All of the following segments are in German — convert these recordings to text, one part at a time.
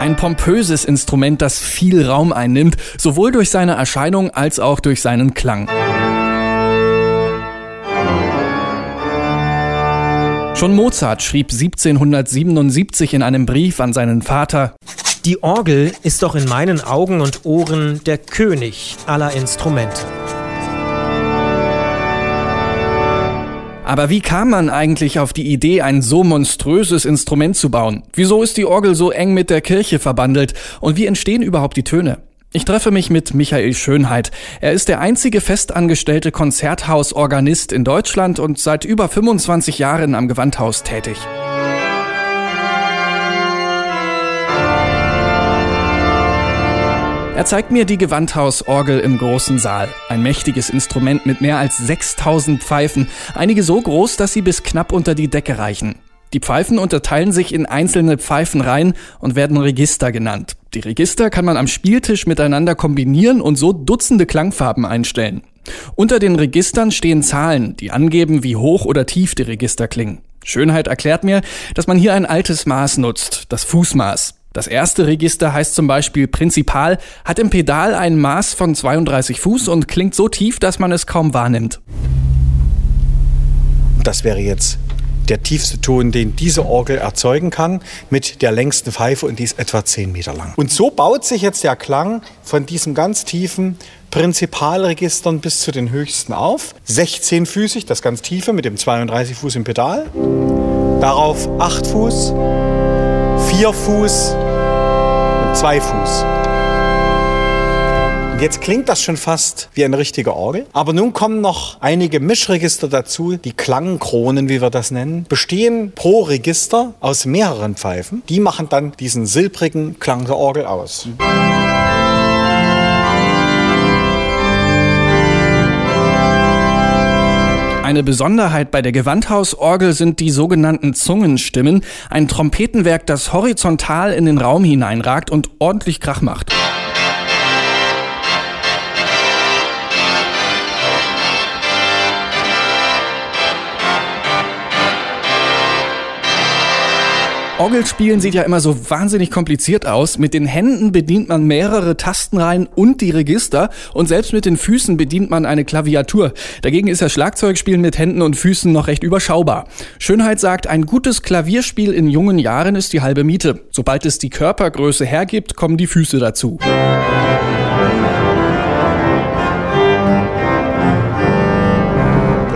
Ein pompöses Instrument, das viel Raum einnimmt, sowohl durch seine Erscheinung als auch durch seinen Klang. Schon Mozart schrieb 1777 in einem Brief an seinen Vater, Die Orgel ist doch in meinen Augen und Ohren der König aller Instrumente. Aber wie kam man eigentlich auf die Idee, ein so monströses Instrument zu bauen? Wieso ist die Orgel so eng mit der Kirche verbandelt? Und wie entstehen überhaupt die Töne? Ich treffe mich mit Michael Schönheit. Er ist der einzige festangestellte Konzerthausorganist in Deutschland und seit über 25 Jahren am Gewandhaus tätig. Er zeigt mir die Gewandhausorgel im großen Saal. Ein mächtiges Instrument mit mehr als 6000 Pfeifen. Einige so groß, dass sie bis knapp unter die Decke reichen. Die Pfeifen unterteilen sich in einzelne Pfeifenreihen und werden Register genannt. Die Register kann man am Spieltisch miteinander kombinieren und so Dutzende Klangfarben einstellen. Unter den Registern stehen Zahlen, die angeben, wie hoch oder tief die Register klingen. Schönheit erklärt mir, dass man hier ein altes Maß nutzt, das Fußmaß. Das erste Register heißt zum Beispiel Prinzipal, hat im Pedal ein Maß von 32 Fuß und klingt so tief, dass man es kaum wahrnimmt. Das wäre jetzt der tiefste Ton, den diese Orgel erzeugen kann, mit der längsten Pfeife und die ist etwa 10 Meter lang. Und so baut sich jetzt der Klang von diesem ganz tiefen Prinzipalregistern bis zu den höchsten auf. 16-füßig, das ganz tiefe mit dem 32 Fuß im Pedal. Darauf 8 Fuß, 4 Fuß und 2 Fuß. Und jetzt klingt das schon fast wie eine richtige Orgel. Aber nun kommen noch einige Mischregister dazu, die Klangkronen, wie wir das nennen, bestehen pro Register aus mehreren Pfeifen. Die machen dann diesen silbrigen Klang der Orgel aus. Eine Besonderheit bei der Gewandhausorgel sind die sogenannten Zungenstimmen, ein Trompetenwerk, das horizontal in den Raum hineinragt und ordentlich Krach macht. Orgelspielen sieht ja immer so wahnsinnig kompliziert aus. Mit den Händen bedient man mehrere Tastenreihen und die Register und selbst mit den Füßen bedient man eine Klaviatur. Dagegen ist das Schlagzeugspielen mit Händen und Füßen noch recht überschaubar. Schönheit sagt, ein gutes Klavierspiel in jungen Jahren ist die halbe Miete. Sobald es die Körpergröße hergibt, kommen die Füße dazu.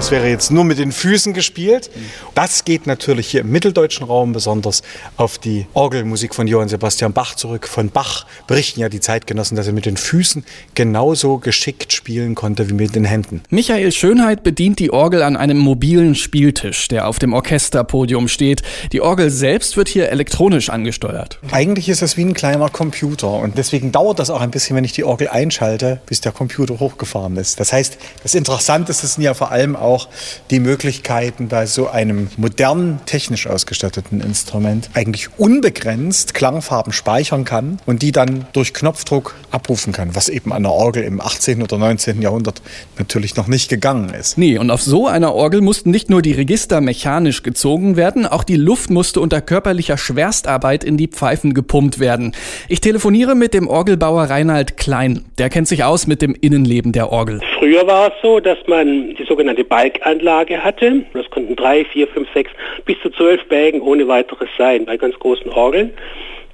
Das wäre jetzt nur mit den Füßen gespielt. Das geht natürlich hier im mitteldeutschen Raum besonders auf die Orgelmusik von Johann Sebastian Bach zurück. Von Bach berichten ja die Zeitgenossen, dass er mit den Füßen genauso geschickt spielen konnte wie mit den Händen. Michael Schönheit bedient die Orgel an einem mobilen Spieltisch, der auf dem Orchesterpodium steht. Die Orgel selbst wird hier elektronisch angesteuert. Eigentlich ist es wie ein kleiner Computer und deswegen dauert das auch ein bisschen, wenn ich die Orgel einschalte, bis der Computer hochgefahren ist. Das heißt, das Interessanteste sind ja vor allem auch die Möglichkeiten, bei so einem modernen, technisch ausgestatteten Instrument eigentlich unbegrenzt Klangfarben speichern kann und die dann durch Knopfdruck abrufen kann, was eben an der Orgel im 18. oder 19. Jahrhundert natürlich noch nicht gegangen ist. Nee, und auf so einer Orgel mussten nicht nur die Register mechanisch gezogen werden, auch die Luft musste unter körperlicher Schwerstarbeit in die Pfeifen gepumpt werden. Ich telefoniere mit dem Orgelbauer Reinhard Klein. Der kennt sich aus mit dem Innenleben der Orgel. Früher war es so, dass man die sogenannte Balkanlage hatte. Das konnten drei, vier, fünf, sechs, bis zu zwölf Bägen ohne weiteres sein bei ganz großen Orgeln.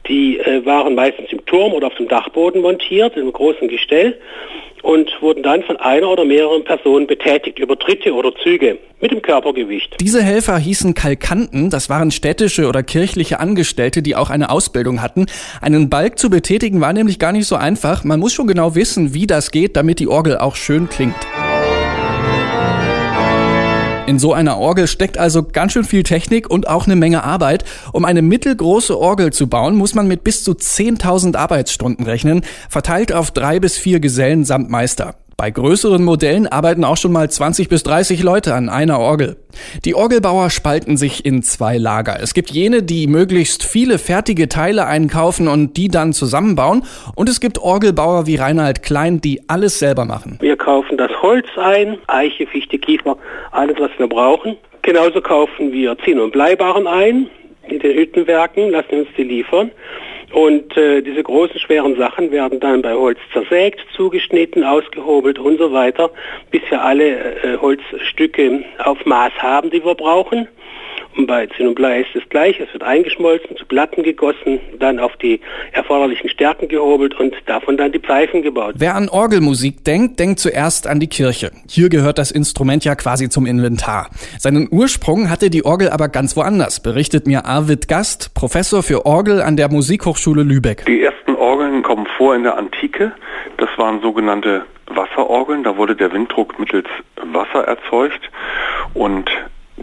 Die äh, waren meistens im Turm oder auf dem Dachboden montiert, in einem großen Gestell. und wurden dann von einer oder mehreren Personen betätigt über Tritte oder Züge mit dem Körpergewicht. Diese Helfer hießen Kalkanten, das waren städtische oder kirchliche Angestellte, die auch eine Ausbildung hatten. Einen Balk zu betätigen war nämlich gar nicht so einfach. Man muss schon genau wissen, wie das geht, damit die Orgel auch schön klingt. In so einer Orgel steckt also ganz schön viel Technik und auch eine Menge Arbeit. Um eine mittelgroße Orgel zu bauen, muss man mit bis zu 10.000 Arbeitsstunden rechnen, verteilt auf drei bis vier Gesellen samt Meister. Bei größeren Modellen arbeiten auch schon mal 20 bis 30 Leute an einer Orgel. Die Orgelbauer spalten sich in zwei Lager. Es gibt jene, die möglichst viele fertige Teile einkaufen und die dann zusammenbauen. Und es gibt Orgelbauer wie Reinhard Klein, die alles selber machen. Wir kaufen das Holz ein, Eiche, Fichte, Kiefer, alles was wir brauchen. Genauso kaufen wir Zinn- und Bleibarren ein in den Hüttenwerken, lassen uns die liefern. Und äh, diese großen, schweren Sachen werden dann bei Holz zersägt, zugeschnitten, ausgehobelt und so weiter, bis wir alle äh, Holzstücke auf Maß haben, die wir brauchen. Und bei Zinn und Blei ist es gleich. Es wird eingeschmolzen, zu Platten gegossen, dann auf die erforderlichen Stärken gehobelt und davon dann die Pfeifen gebaut. Wer an Orgelmusik denkt, denkt zuerst an die Kirche. Hier gehört das Instrument ja quasi zum Inventar. Seinen Ursprung hatte die Orgel aber ganz woanders, berichtet mir Arvid Gast, Professor für Orgel an der Musikhochschule Lübeck. Die ersten Orgeln kommen vor in der Antike. Das waren sogenannte Wasserorgeln. Da wurde der Winddruck mittels Wasser erzeugt und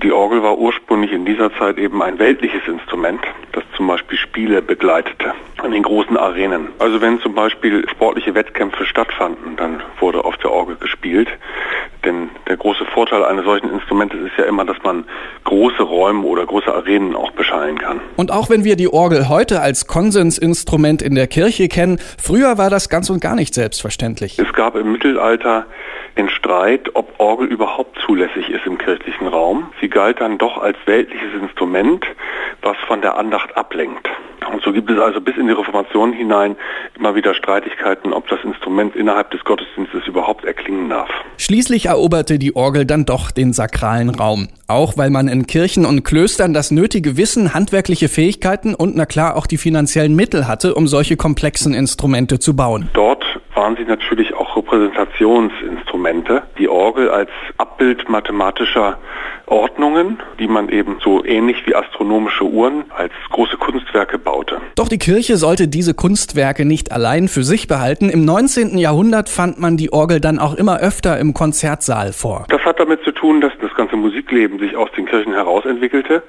die Orgel war ursprünglich in dieser Zeit eben ein weltliches Instrument, das zum Beispiel Spiele begleitete an den großen Arenen. Also wenn zum Beispiel sportliche Wettkämpfe stattfanden, dann wurde auf der Orgel gespielt. Denn der große Vorteil eines solchen Instrumentes ist ja immer, dass man große Räume oder große Arenen auch beschallen kann. Und auch wenn wir die Orgel heute als Konsensinstrument in der Kirche kennen, früher war das ganz und gar nicht selbstverständlich. Es gab im Mittelalter den Streit, ob Orgel überhaupt zulässig ist im kirchlichen Raum. Sie galt dann doch als weltliches Instrument, was von der Andacht ablenkt. Und so gibt es also bis in die Reformation hinein immer wieder Streitigkeiten, ob das Instrument innerhalb des Gottesdienstes überhaupt erklingen darf. Schließlich eroberte die Orgel dann doch den sakralen Raum. Auch weil man in Kirchen und Klöstern das nötige Wissen, handwerkliche Fähigkeiten und na klar auch die finanziellen Mittel hatte, um solche komplexen Instrumente zu bauen. Dort waren sie natürlich auch Repräsentationsinstrumente. Die Orgel als Abbild mathematischer Ordnungen, die man eben so ähnlich wie astronomische Uhren als große Kunstwerke baute. Doch die Kirche sollte diese Kunstwerke nicht allein für sich behalten. Im 19. Jahrhundert fand man die Orgel dann auch immer öfter im Konzertsaal vor. Das hat damit zu tun, dass das ganze Musikleben sich aus den Kirchen heraus entwickelte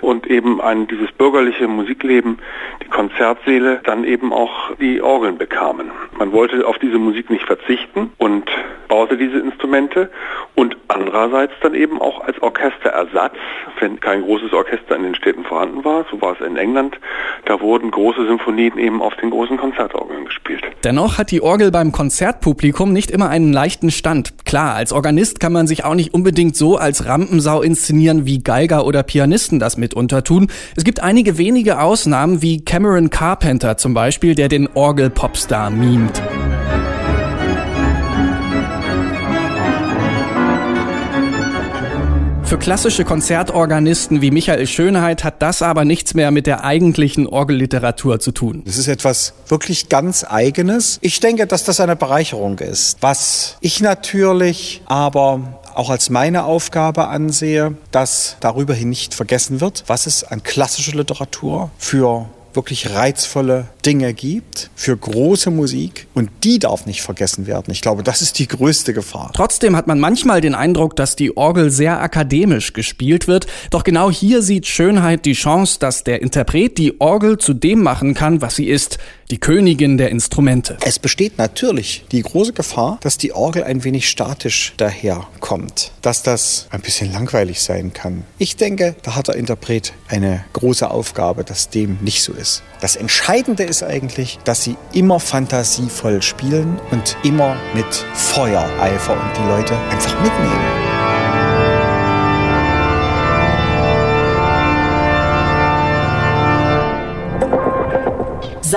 und eben ein, dieses bürgerliche Musikleben, die Konzertsäle, dann eben auch die Orgeln bekamen. Man wollte auf diese Musik nicht verzichten und baute diese Instrumente und andererseits dann eben auch als Orchesterersatz, wenn kein großes Orchester in den Städten vorhanden war, so war es in England, da wurden große Symphonien eben auf den großen Konzertorgeln gespielt. Dennoch hat die Orgel beim Konzertpublikum nicht immer einen leichten Stand. Klar, als Organist kann man sich auch nicht unbedingt so als Rampensau inszenieren, wie Geiger oder Pianisten das mitunter tun. Es gibt einige wenige Ausnahmen, wie Cameron Carpenter zum Beispiel, der den Orgel-Popstar mimt. Für klassische Konzertorganisten wie Michael Schönheit hat das aber nichts mehr mit der eigentlichen Orgelliteratur zu tun. Das ist etwas wirklich ganz Eigenes. Ich denke, dass das eine Bereicherung ist. Was ich natürlich aber auch als meine Aufgabe ansehe, dass darüber hin nicht vergessen wird, was es an klassischer Literatur für wirklich reizvolle Dinge gibt, für große Musik und die darf nicht vergessen werden. Ich glaube, das ist die größte Gefahr. Trotzdem hat man manchmal den Eindruck, dass die Orgel sehr akademisch gespielt wird. Doch genau hier sieht Schönheit die Chance, dass der Interpret die Orgel zu dem machen kann, was sie ist, die Königin der Instrumente. Es besteht natürlich die große Gefahr, dass die Orgel ein wenig statisch daherkommt, dass das ein bisschen langweilig sein kann. Ich denke, da hat der Interpret eine große Aufgabe, dass dem nicht so ist. Das Entscheidende ist eigentlich, dass sie immer fantasievoll spielen und immer mit Feuereifer und die Leute einfach mitnehmen.